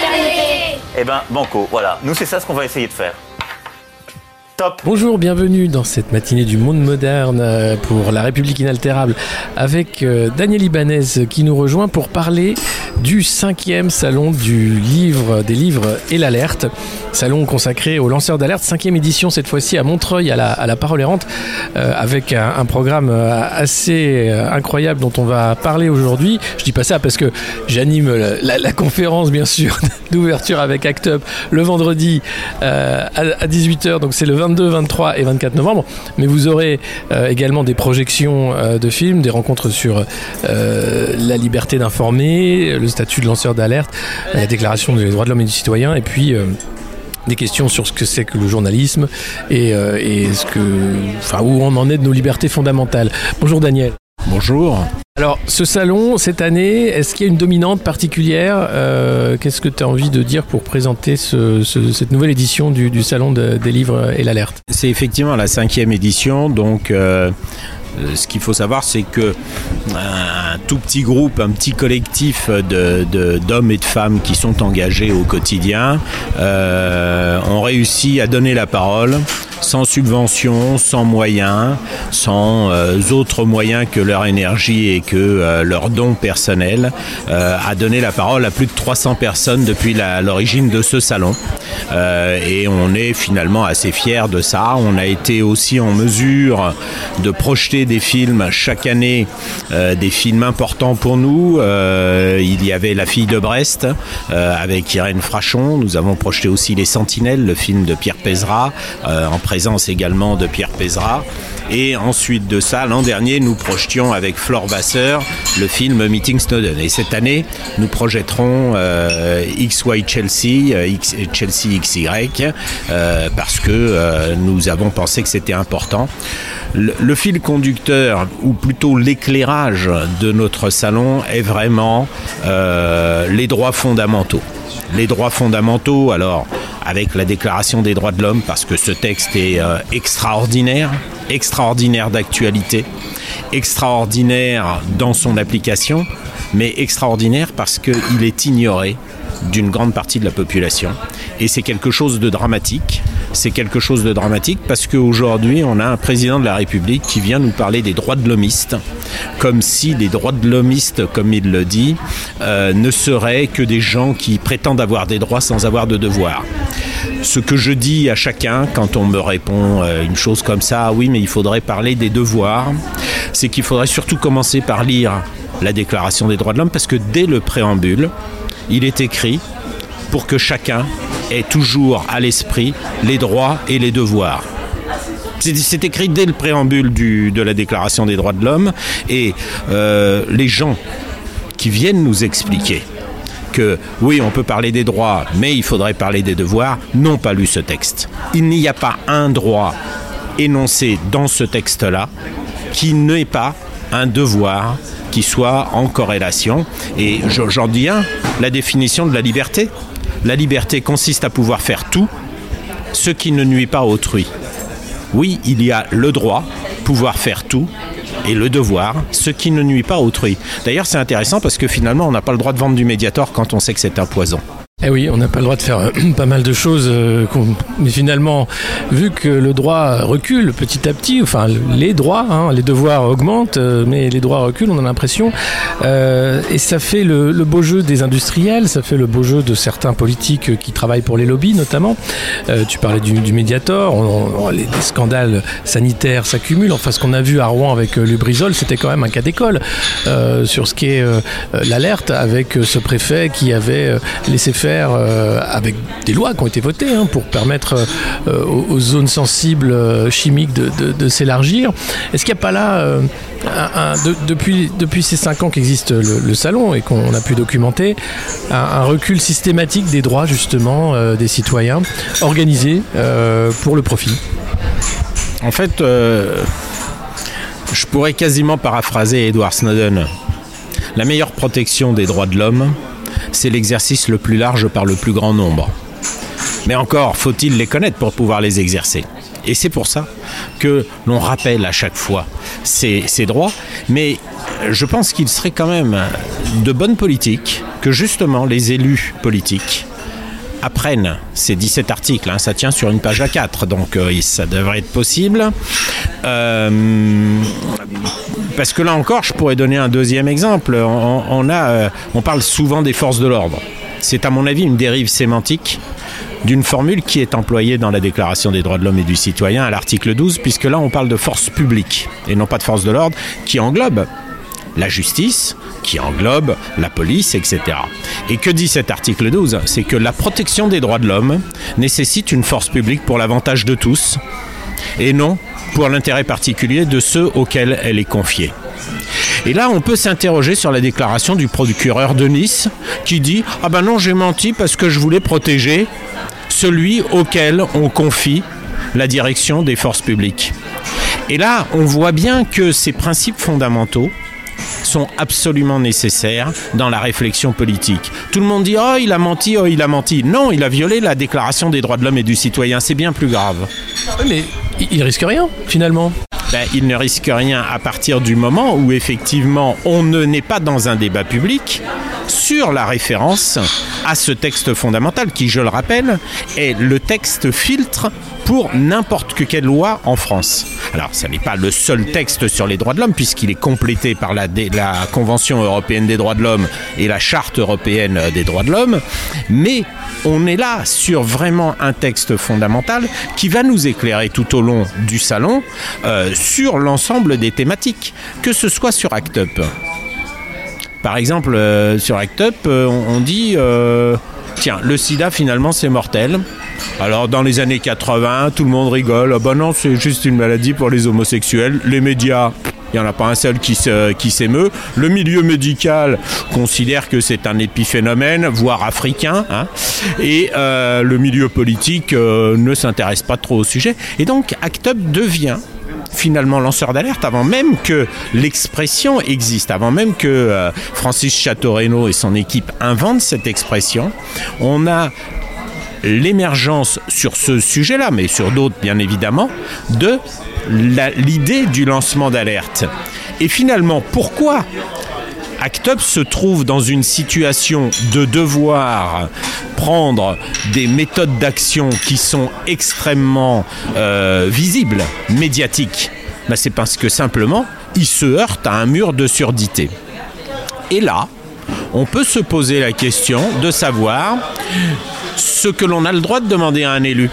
fraternité. Eh ben, banco, voilà. Nous, c'est ça ce qu'on va essayer de faire. Top Bonjour, bienvenue dans cette matinée du monde moderne euh, pour la République inaltérable avec euh, Daniel Ibanez qui nous rejoint pour parler du cinquième salon du livre, des livres et l'alerte. Salon consacré aux lanceurs d'alerte, cinquième édition cette fois-ci à Montreuil à la, à la Parole Errante euh, avec un, programme euh, assez euh, incroyable dont on va parler aujourd'hui. Je dis pas ça parce que j'anime la, conférence bien sûr d'ouverture avec Act Up le vendredi à, à 18h, donc c'est le 22, 23 et 24 novembre. Mais vous aurez également des projections de films, des rencontres sur la liberté d'informer, le statut de lanceur d'alerte, la déclaration des droits de l'homme et du citoyen, et puis euh, des questions sur ce que c'est que le journalisme et, euh, et ce que, enfin, où on en est de nos libertés fondamentales. Bonjour Daniel. Bonjour. Alors, ce salon, cette année, est-ce qu'il y a une dominante particulière Euh, Qu'est-ce que tu as envie de dire pour présenter ce- ce- cette nouvelle édition du, du salon de- des livres et l'alerte? C'est effectivement la cinquième édition, donc euh, ce qu'il faut savoir, c'est que un tout petit groupe, un petit collectif de- d'hommes et de femmes qui sont engagés au quotidien euh, ont réussi à donner la parole sans subvention, sans moyens, sans euh, autres moyens que leur énergie et que euh, leurs dons personnels, euh, à donner la parole à plus de 300 personnes depuis l'origine de ce salon. Euh, et on est finalement assez fiers de ça. On a été aussi en mesure de projeter des films chaque année, euh, des films importants pour nous. Euh, il y avait La fille de Brest euh, avec Irène Frachon. Nous avons projeté aussi Les Sentinelles, le film de Pierre Pézra, en présence également de Pierre Pézra. Et ensuite de ça, l'an dernier, nous projetions avec Flore Vasseur le film Meeting Snowden. Et cette année, nous projetterons XY Chelsea, X- Chelsea XY, parce que nous avons pensé que c'était important. Le, le fil ou plutôt l'éclairage de notre salon, est vraiment euh, les droits fondamentaux. Les droits fondamentaux, alors avec la Déclaration des droits de l'homme, parce que ce texte est euh, extraordinaire, extraordinaire d'actualité, extraordinaire dans son application, mais extraordinaire parce qu'il est ignoré d'une grande partie de la population. Et c'est quelque chose de dramatique. C'est quelque chose de dramatique parce qu'aujourd'hui, on a un président de la République qui vient nous parler des droits de l'homiste, comme si les droits de l'homiste, comme il le dit, euh, ne seraient que des gens qui prétendent avoir des droits sans avoir de devoirs. Ce que je dis à chacun quand on me répond euh, une chose comme ça, oui, mais il faudrait parler des devoirs, c'est qu'il faudrait surtout commencer par lire la Déclaration des droits de l'homme parce que dès le préambule, il est écrit pour que chacun ait toujours à l'esprit les droits et les devoirs. C'est écrit dès le préambule de la Déclaration des droits de l'homme et euh, les gens qui viennent nous expliquer que oui, on peut parler des droits, mais il faudrait parler des devoirs, n'ont pas lu ce texte. Il n'y a pas un droit énoncé dans ce texte-là qui n'est pas un devoir qui soit en corrélation. Et je- j'en dis un, la définition de la liberté. La liberté consiste à pouvoir faire tout ce qui ne nuit pas à autrui. Oui, il y a le droit, pouvoir faire tout, et le devoir, ce qui ne nuit pas à autrui. D'ailleurs, c'est intéressant parce que finalement, on n'a pas le droit de vendre du Mediator quand on sait que c'est un poison. Eh oui, on n'a pas le droit de faire euh, pas mal de choses, euh, mais finalement, vu que le droit recule petit à petit, enfin les droits, hein, les devoirs augmentent, euh, mais les droits reculent, on a l'impression, et ça fait le, beau jeu des industriels, ça fait le beau jeu de certains politiques qui travaillent pour les lobbies notamment. Tu parlais du, Mediator, les, les scandales sanitaires s'accumulent. Enfin, ce qu'on a vu à Rouen avec Lubrizol, c'était quand même un cas d'école sur ce qui est l'alerte avec ce préfet qui avait laissé faire euh, avec des lois qui ont été votées hein, pour permettre euh, aux, zones sensibles euh, chimiques de, s'élargir. Est-ce qu'il n'y a pas là depuis, ces cinq ans qu'existe le, salon et qu'on a pu documenter, un, recul systématique des droits justement des citoyens organisés pour le profit? En fait, je pourrais quasiment paraphraser Edward Snowden. La meilleure protection des droits de l'homme, c'est l'exercice le plus large par le plus grand nombre. Mais encore, faut-il les connaître pour pouvoir les exercer et c'est pour ça que l'on rappelle à chaque fois ces, droits. Mais je pense qu'il serait quand même de bonne politique que justement les élus politiques apprennent ces 17 articles. Hein. ça tient sur une page A4, donc euh, ça devrait être possible. Euh, parce que là encore, je pourrais donner un deuxième exemple. Euh, on parle souvent des forces de l'ordre. C'est à mon avis une dérive sémantique d'une formule qui est employée dans la Déclaration des droits de l'homme et du citoyen à l'article 12, puisque là on parle de force publique et non pas de force de l'ordre, qui englobe la justice, qui englobe la police, etc. Et que dit cet article 12 C'est que la protection des droits de l'homme nécessite une force publique pour l'avantage de tous, et non pour l'intérêt particulier de ceux auxquels elle est confiée. Et là, on peut s'interroger sur la déclaration du procureur de Nice qui dit Ah ben non, j'ai menti parce que je voulais protéger celui auquel on confie la direction des forces publiques. Et là, on voit bien que ces principes fondamentaux sont absolument nécessaires dans la réflexion politique. Tout le monde dit Oh, il a menti, oh, il a menti. Non, il a violé la Déclaration des droits de l'homme et du citoyen. C'est bien plus grave. Il risque rien, finalement. Ben, il ne risque rien à partir du moment où effectivement on ne n'est pas dans un débat public sur la référence à ce texte fondamental qui, je le rappelle, est le texte filtre pour n'importe quelle loi en France. Alors, ce n'est pas le seul texte sur les droits de l'homme, puisqu'il est complété par la, la, Convention européenne des droits de l'homme et la Charte européenne des droits de l'homme, mais on est là sur vraiment un texte fondamental qui va nous éclairer tout au long du salon euh, sur l'ensemble des thématiques, que ce soit sur ACT UP. Par exemple, euh, sur ACT UP, euh, on, dit tiens, le sida finalement c'est mortel. Alors dans les années 80, tout le monde rigole. Ah ben non, c'est juste une maladie pour les homosexuels. Les médias, il n'y en a pas un seul qui, s'émeut. Le milieu médical considère que c'est un épiphénomène, voire africain. Hein. et euh, le milieu politique euh, ne s'intéresse pas trop au sujet. Et donc ACT UP devient finalement lanceur d'alerte avant même que l'expression existe, avant même que euh, Francis Chateau-Renaud et son équipe inventent cette expression. On a l'émergence sur ce sujet-là, mais sur d'autres bien évidemment, de l'idée du lancement d'alerte. Et finalement, pourquoi ACT se trouve dans une situation de devoir prendre des méthodes d'action qui sont extrêmement euh, visibles, médiatiques ben, C'est parce que simplement, il se heurte à un mur de surdité. Et là, on peut se poser la question de savoir ce que l'on a le droit de demander à un élu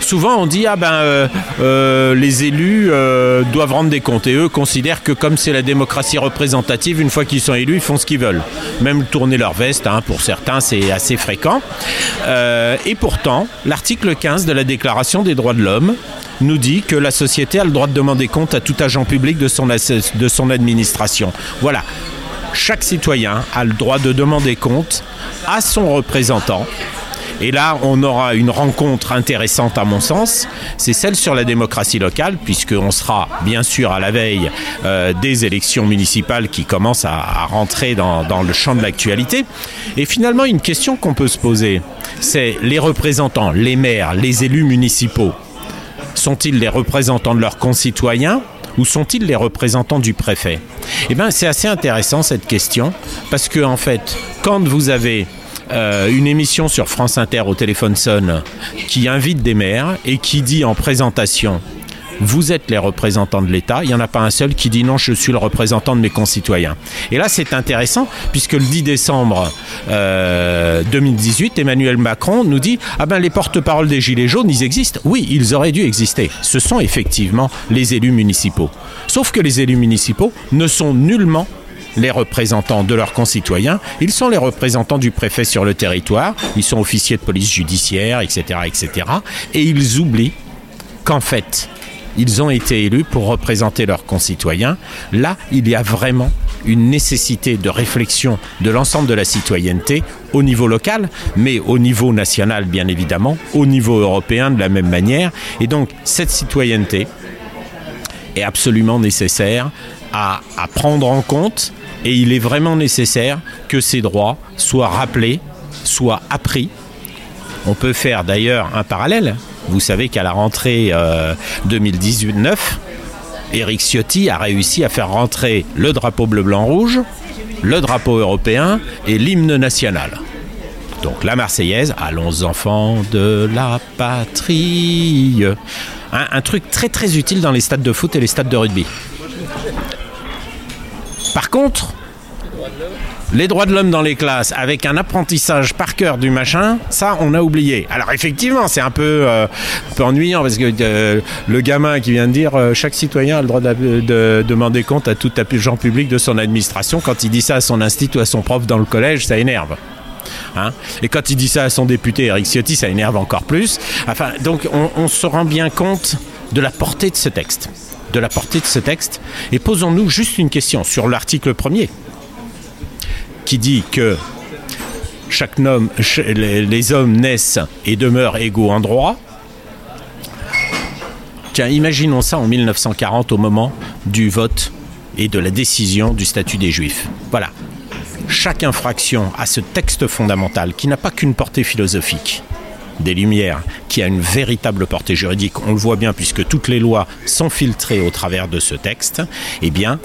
souvent on dit ah ben euh, euh, les élus euh, doivent rendre des comptes et eux considèrent que comme c'est la démocratie représentative, une fois qu'ils sont élus, ils font ce qu'ils veulent. Même tourner leur veste, hein, pour certains c'est assez fréquent. et pourtant, l'article 15 de la Déclaration des droits de l'homme nous dit que la société a le droit de demander compte à tout agent public de son, de son administration. Voilà. Chaque citoyen a le droit de demander compte à son représentant et là, on aura une rencontre intéressante à mon sens, c'est celle sur la démocratie locale, puisqu'on sera bien sûr à la veille euh, des élections municipales qui commencent à, rentrer dans, dans le champ de l'actualité. Et finalement, une question qu'on peut se poser, c'est les représentants, les maires, les élus municipaux, sont-ils les représentants de leurs concitoyens ou sont-ils les représentants du préfet? Eh bien, c'est assez intéressant cette question, parce que en fait, quand vous avez euh, une émission sur France Inter au téléphone sonne qui invite des maires et qui dit en présentation vous êtes les représentants de l'État. Il n'y en a pas un seul qui dit non, je suis le représentant de mes concitoyens. Et là, c'est intéressant, puisque le 10 décembre 2018, euh, Emmanuel Macron nous dit Ah ben, les porte-paroles des Gilets jaunes, ils existent. Oui, ils auraient dû exister. Ce sont effectivement les élus municipaux. Sauf que les élus municipaux ne sont nullement les représentants de leurs concitoyens, ils sont les représentants du préfet sur le territoire, ils sont officiers de police judiciaire, etc. etc. et ils oublient qu'en fait, ils ont été élus pour représenter leurs concitoyens. Là, il y a vraiment une nécessité de réflexion de l'ensemble de la citoyenneté au niveau local, mais au niveau national bien évidemment, au niveau européen de la même manière. Et donc cette citoyenneté est absolument nécessaire à, à prendre en compte et il est vraiment nécessaire que ces droits soient rappelés, soient appris. On peut faire d'ailleurs un parallèle. Vous savez qu'à la rentrée euh, 2018-9, Éric Ciotti a réussi à faire rentrer le drapeau bleu-blanc-rouge, le drapeau européen et l'hymne national. Donc la Marseillaise, allons enfants de la patrie. Un, un, truc très très utile dans les stades de foot et les stades de rugby. Par contre, les droits de l'homme dans les classes avec un apprentissage par cœur du machin, ça on a oublié. Alors effectivement, c'est un peu, euh, ennuyant parce que euh, le gamin qui vient de dire euh, chaque citoyen a le droit de, de demander compte à tout agent public de son administration, quand il dit ça à son institut ou à son prof dans le collège, ça énerve. Hein? Et quand il dit ça à son député Eric Ciotti, ça énerve encore plus. Donc on, on se rend bien compte de la portée de ce texte de la portée de ce texte et posons-nous juste une question sur l'article premier qui dit que chaque homme, les hommes naissent et demeurent égaux en droit. Tiens, imaginons ça en 1940 au moment du vote et de la décision du statut des Juifs. Voilà. Chaque infraction à ce texte fondamental qui n'a pas qu'une portée philosophique, des Lumières, qui a une véritable portée juridique, on le voit bien puisque toutes les lois sont filtrées au travers de ce texte, eh bien,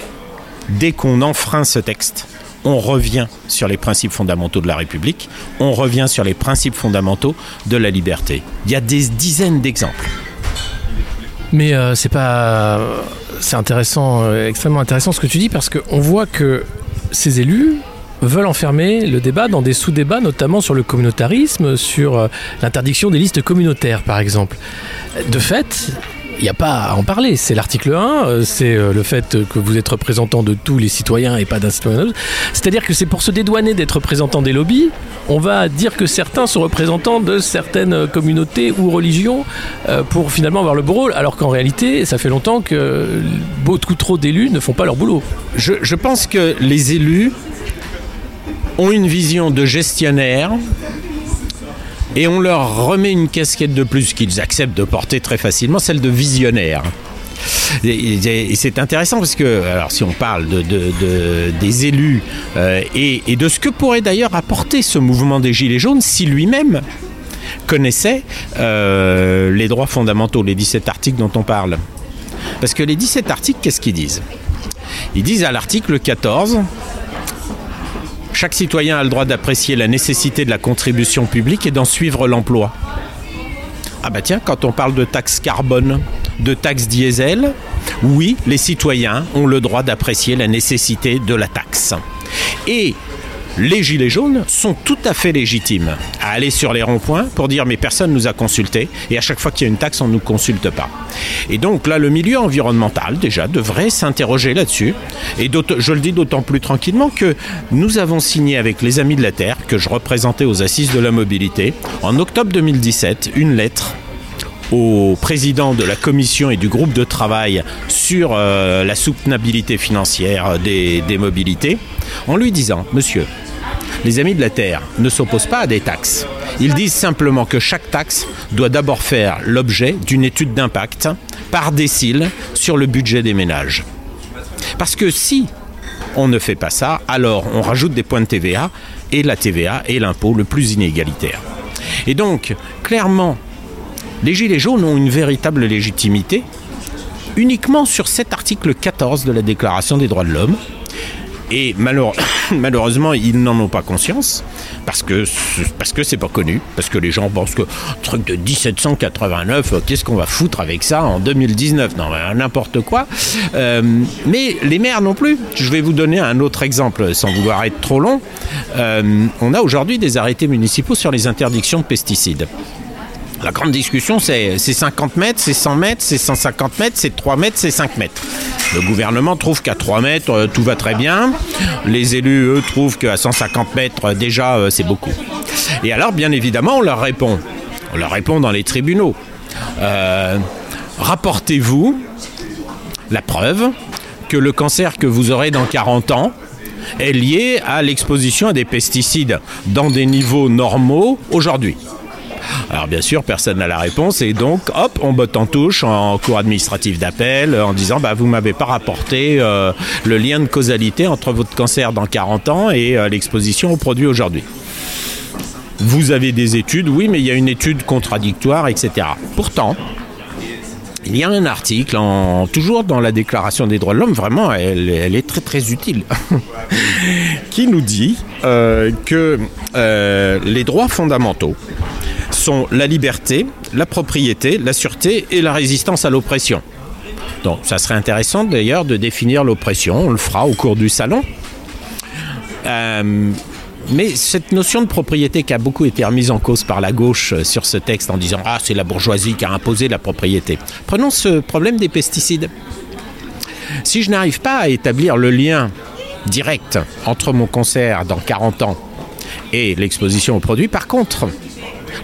dès qu'on enfreint ce texte, on revient sur les principes fondamentaux de la République, on revient sur les principes fondamentaux de la liberté. Il y a des dizaines d'exemples. Mais euh, c'est pas. C'est intéressant, euh, extrêmement intéressant ce que tu dis parce qu'on voit que ces élus veulent enfermer le débat dans des sous-débats, notamment sur le communautarisme, sur euh, l'interdiction des listes communautaires, par exemple. De fait, il n'y a pas à en parler. C'est l'article 1, c'est le fait que vous êtes représentant de tous les citoyens et pas d'un citoyen. C'est-à-dire que c'est pour se dédouaner d'être représentant des lobbies, on va dire que certains sont représentants de certaines communautés ou religions pour finalement avoir le beau rôle, alors qu'en réalité, ça fait longtemps que beaucoup trop d'élus ne font pas leur boulot. Je, je pense que les élus ont une vision de gestionnaire et on leur remet une casquette de plus qu'ils acceptent de porter très facilement, celle de visionnaire. Et, c'est intéressant parce que, alors si on parle de, de, de des élus euh, et, et, de ce que pourrait d'ailleurs apporter ce mouvement des Gilets jaunes si lui-même connaissait euh, les droits fondamentaux, les 17 articles dont on parle. Parce que les 17 articles, qu'est-ce qu'ils disent? Ils disent à l'article 14, chaque citoyen a le droit d'apprécier la nécessité de la contribution publique et d'en suivre l'emploi. Ah bah tiens, quand on parle de taxe carbone, de taxe diesel, oui, les citoyens ont le droit d'apprécier la nécessité de la taxe. Et les gilets jaunes sont tout à fait légitimes à aller sur les ronds-points pour dire mais personne nous a consulté et à chaque fois qu'il y a une taxe on ne nous consulte pas. Et donc là le milieu environnemental déjà devrait s'interroger là-dessus et je le dis d'autant plus tranquillement que nous avons signé avec les Amis de la Terre que je représentais aux assises de la mobilité en octobre 2017 une lettre au président de la commission et du groupe de travail sur euh, la soutenabilité financière des, des mobilités en lui disant monsieur les amis de la Terre ne s'opposent pas à des taxes. Ils disent simplement que chaque taxe doit d'abord faire l'objet d'une étude d'impact par décile sur le budget des ménages. Parce que si on ne fait pas ça, alors on rajoute des points de TVA et la TVA est l'impôt le plus inégalitaire. Et donc, clairement, les Gilets jaunes ont une véritable légitimité uniquement sur cet article 14 de la Déclaration des droits de l'homme, et malheure, malheureusement ils n'en ont pas conscience parce que parce que c'est pas connu parce que les gens pensent que truc de 1789 qu'est-ce qu'on va foutre avec ça en 2019 non n'importe quoi. Euh, mais les maires non plus. Je vais vous donner un autre exemple sans vouloir être trop long. Euh, on a aujourd'hui des arrêtés municipaux sur les interdictions de pesticides la grande discussion, c'est 50 mètres, c'est 100 mètres, c'est 150 mètres, c'est 3 mètres, c'est 5 mètres. Le gouvernement trouve qu'à 3 mètres, euh, tout va très bien. Les élus, eux, trouvent qu'à 150 mètres, déjà, euh, c'est beaucoup. Et alors, bien évidemment, on leur répond. On leur répond dans les tribunaux. Euh, rapportez-vous la preuve que le cancer que vous aurez dans 40 ans est lié à l'exposition à des pesticides dans des niveaux normaux aujourd'hui. Alors bien sûr, personne n'a la réponse et donc, hop, on botte en touche en cours administratif d'appel en disant, bah, vous m'avez pas rapporté euh, le lien de causalité entre votre cancer dans 40 ans et euh, l'exposition aux produits aujourd'hui. Vous avez des études, oui, mais il y a une étude contradictoire, etc. Pourtant, il y a un article, toujours dans la Déclaration des droits de l'homme, vraiment, elle, est très très utile, qui nous dit euh, que euh, les droits fondamentaux sont la liberté, la propriété, la sûreté et la résistance à l'oppression. Donc ça serait intéressant d'ailleurs de définir l'oppression, on le fera au cours du salon. Euh, mais cette notion de propriété qui a beaucoup été remise en cause par la gauche euh, sur ce texte en disant Ah, c'est la bourgeoisie qui a imposé la propriété. Prenons ce problème des pesticides. Si je n'arrive pas à établir le lien direct entre mon cancer dans 40 ans et l'exposition aux produits, par contre,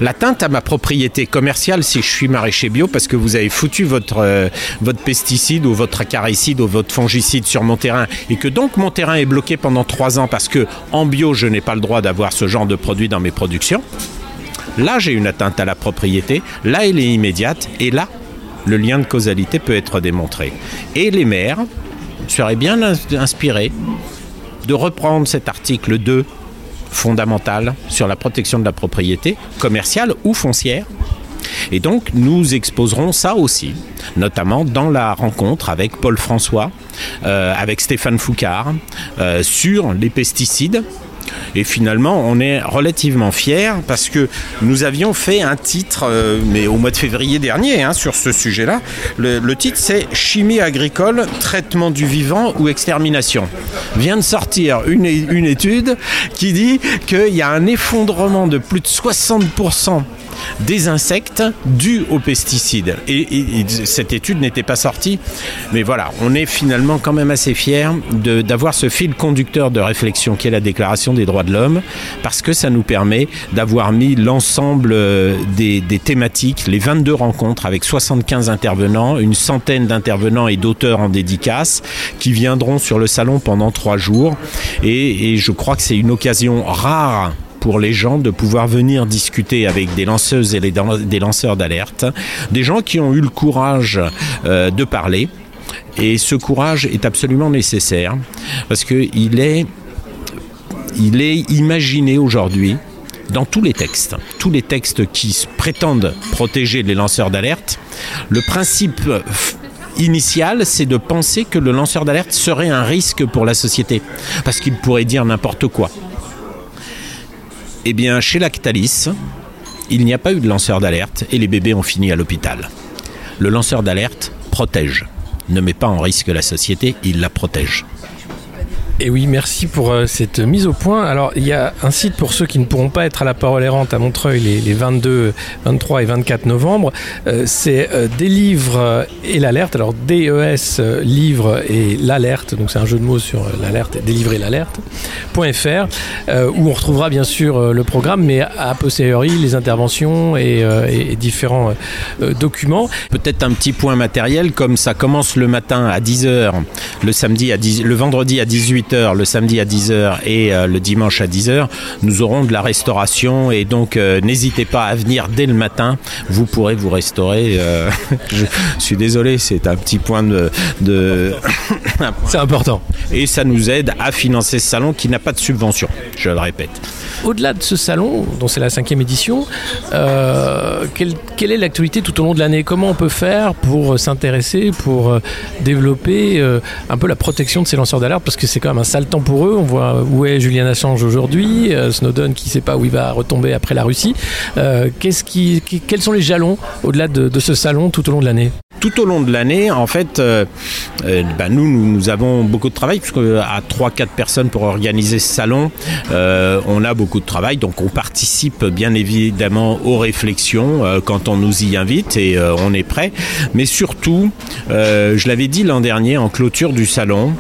l'atteinte à ma propriété commerciale si je suis maraîcher bio parce que vous avez foutu votre, euh, votre pesticide ou votre acaricide ou votre fongicide sur mon terrain et que donc mon terrain est bloqué pendant trois ans parce que en bio je n'ai pas le droit d'avoir ce genre de produit dans mes productions. Là j'ai une atteinte à la propriété, là elle est immédiate et là le lien de causalité peut être démontré. Et les maires seraient bien inspirés de reprendre cet article 2 fondamentale sur la protection de la propriété commerciale ou foncière. Et donc nous exposerons ça aussi, notamment dans la rencontre avec Paul François, euh, avec Stéphane Foucard, euh, sur les pesticides et finalement, on est relativement fiers parce que nous avions fait un titre, euh, mais au mois de février dernier, hein, sur ce sujet-là. Le, titre, c'est Chimie agricole, traitement du vivant ou extermination. Vient de sortir une, une étude qui dit qu'il y a un effondrement de plus de 60% des insectes dus aux pesticides. Et, cette étude n'était pas sortie, mais voilà, on est finalement quand même assez fiers d'avoir ce fil conducteur de réflexion qui est la Déclaration des droits de l'homme, parce que ça nous permet d'avoir mis l'ensemble euh, des, thématiques, les 22 rencontres avec 75 intervenants, une centaine d'intervenants et d'auteurs en dédicace qui viendront sur le salon pendant trois jours. Et je crois que c'est une occasion rare pour les gens de pouvoir venir discuter avec des lanceuses et des lanceurs d'alerte, des gens qui ont eu le courage euh, de parler. Et ce courage est absolument nécessaire parce qu'il est, il est imaginé aujourd'hui dans tous les textes, tous les textes qui prétendent protéger les lanceurs d'alerte, le principe initial, c'est de penser que le lanceur d'alerte serait un risque pour la société, parce qu'il pourrait dire n'importe quoi. Eh bien, chez Lactalis, il n'y a pas eu de lanceur d'alerte et les bébés ont fini à l'hôpital. Le lanceur d'alerte protège, ne met pas en risque la société, il la protège. Et oui, merci pour euh, cette mise au point. Alors, il y a un site pour ceux qui ne pourront pas être à la parole errante à Montreuil les, 22, 23 et 24 novembre. Euh, c'est euh, des livres et l'alerte. Alors, DES, livre et l'alerte. Donc, c'est un jeu de mots sur l'alerte, délivrer l'alerte.fr, où on retrouvera bien sûr le programme, mais à posteriori, les interventions et, différents documents. Peut-être un petit point matériel, comme ça commence le matin à 10h, le samedi à 10, le vendredi à 18h le samedi à 10h et euh, le dimanche à 10h, nous aurons de la restauration et donc euh, n'hésitez pas à venir dès le matin, vous pourrez vous restaurer. Euh, je, suis désolé, c'est un petit point de... de c'est important. Et ça nous aide à financer ce salon qui n'a pas de subvention, je le répète. Au-delà de ce salon, dont c'est la cinquième édition, quelle, quelle, est l'actualité tout au long de l'année? Comment on peut faire pour s'intéresser, pour développer un peu la protection de ces lanceurs d'alerte? Parce que c'est quand un sale temps pour eux. On voit où est Julian Assange aujourd'hui, euh, Snowden qui ne sait pas où il va retomber après la Russie. Euh, quels sont les jalons au-delà de, ce salon tout au long de l'année tout au long de l'année, en fait, euh, bah, nous, nous, avons beaucoup de travail, puisque à 3-4 personnes pour organiser ce salon, on a beaucoup de travail, donc on participe bien évidemment aux réflexions quand on nous y invite et on est prêt. Mais surtout, je l'avais dit l'an dernier en clôture du salon,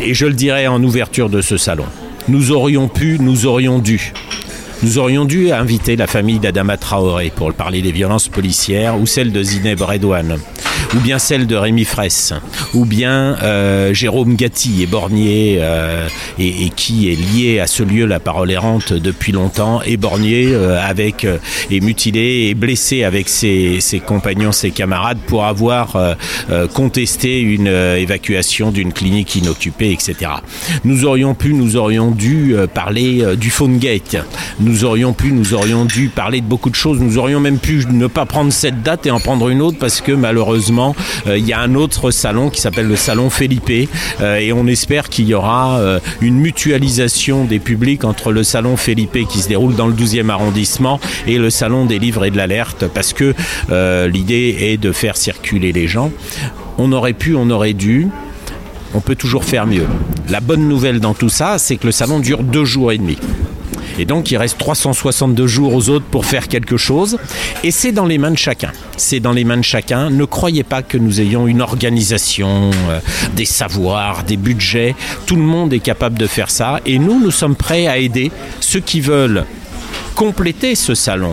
et je le dirais en ouverture de ce salon. Nous aurions pu, nous aurions dû Nous aurions dû inviter la famille d'Adama Traoré pour parler des violences policières ou celle de Zineb Redouane ou bien celle de Rémi Fraisse, ou bien euh, Jérôme Gatti, éborgné euh, et, qui est lié à ce lieu, la parole errante, depuis longtemps, éborgné euh, avec euh, et mutilé et blessé avec ses, compagnons, ses camarades pour avoir euh, euh, contesté une évacuation d'une clinique inoccupée, etc. Nous aurions pu, nous aurions dû parler du Phone Gate. Nous aurions pu, nous aurions dû parler de beaucoup de choses. Nous aurions même pu ne pas prendre cette date et en prendre une autre parce que malheureusement euh, il y a un autre salon qui s'appelle le salon Felipe euh, et on espère qu'il y aura euh, une mutualisation des publics entre le salon Felipe qui se déroule dans le 12e arrondissement et le salon des livres et de l'alerte parce que l'idée est de faire circuler les gens. On aurait pu, on aurait dû on peut toujours faire mieux. La bonne nouvelle dans tout ça, c'est que le salon dure deux jours et demi. Et donc il reste 362 jours aux autres pour faire quelque chose. Et c'est dans les mains de chacun. C'est dans les mains de chacun. Ne croyez pas que nous ayons une organisation, euh, des savoirs, des budgets. Tout le monde est capable de faire ça. Et nous, nous sommes prêts à aider ceux qui veulent compléter ce salon,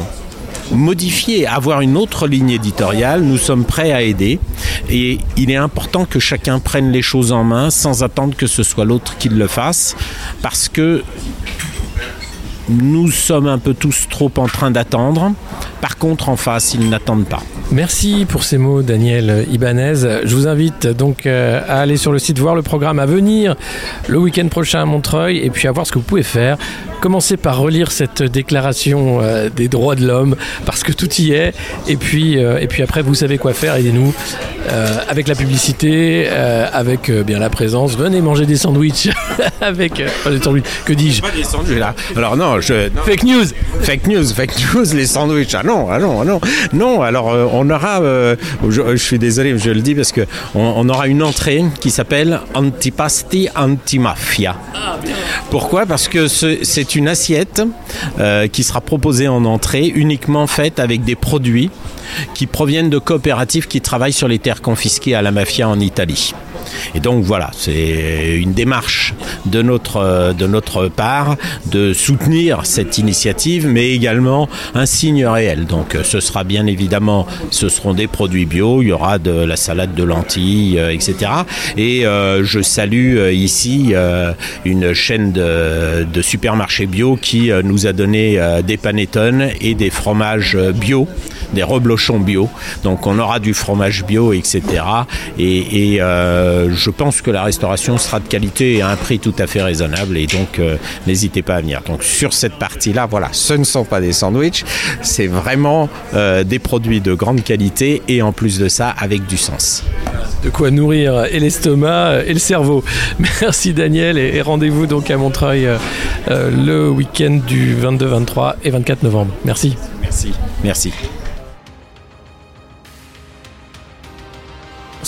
modifier, avoir une autre ligne éditoriale, nous sommes prêts à aider. Et il est important que chacun prenne les choses en main sans attendre que ce soit l'autre qui le fasse. Parce que nous sommes un peu tous trop en train d'attendre. Par contre, en face, ils n'attendent pas. Merci pour ces mots, Daniel Ibanez. Je vous invite donc euh, à aller sur le site voir le programme à venir le week-end prochain à Montreuil et puis à voir ce que vous pouvez faire. Commencez par relire cette déclaration euh, des droits de l'homme parce que tout y est. Et puis, euh, et puis après, vous savez quoi faire. Aidez-nous avec la publicité, avec bien la présence. Venez manger des sandwichs avec des sandwichs. Que dis-je? Pas des sandwichs là. Alors non, fake news. Fake news, fake news, les sandwichs. Ah non, ah non, ah non. Non, alors euh, on aura, euh, je, suis désolé, je le dis parce que on, on aura une entrée qui s'appelle Antipasti Antimafia. Pourquoi? Parce que c'est une assiette euh, qui sera proposée en entrée, uniquement faite avec des produits qui proviennent de coopératives qui travaillent sur les terres confisquées à la mafia en Italie. Et donc voilà, c'est une démarche de notre, de notre part de soutenir cette initiative, mais également un signe réel. Donc ce sera bien évidemment, ce seront des produits bio, il y aura de la salade de lentilles, euh, etc. Et euh, je salue euh, ici euh, une chaîne de, de supermarchés bio qui euh, nous a donné euh, des panettone et des fromages bio, des reblochons bio. Donc on aura du fromage bio, etc. Et, et euh, je pense que la restauration sera de qualité et à un prix tout à fait raisonnable. Et donc euh, n'hésitez pas à venir. Donc sur cette partie-là, voilà, ce ne sont pas des sandwichs, c'est vraiment euh, des produits de grande qualité et en plus de ça avec du sens. De quoi nourrir et l'estomac et le cerveau. Merci Daniel et, rendez-vous donc à Montreuil euh, le week-end du 22, 23 et 24 novembre. Merci. Merci. Merci.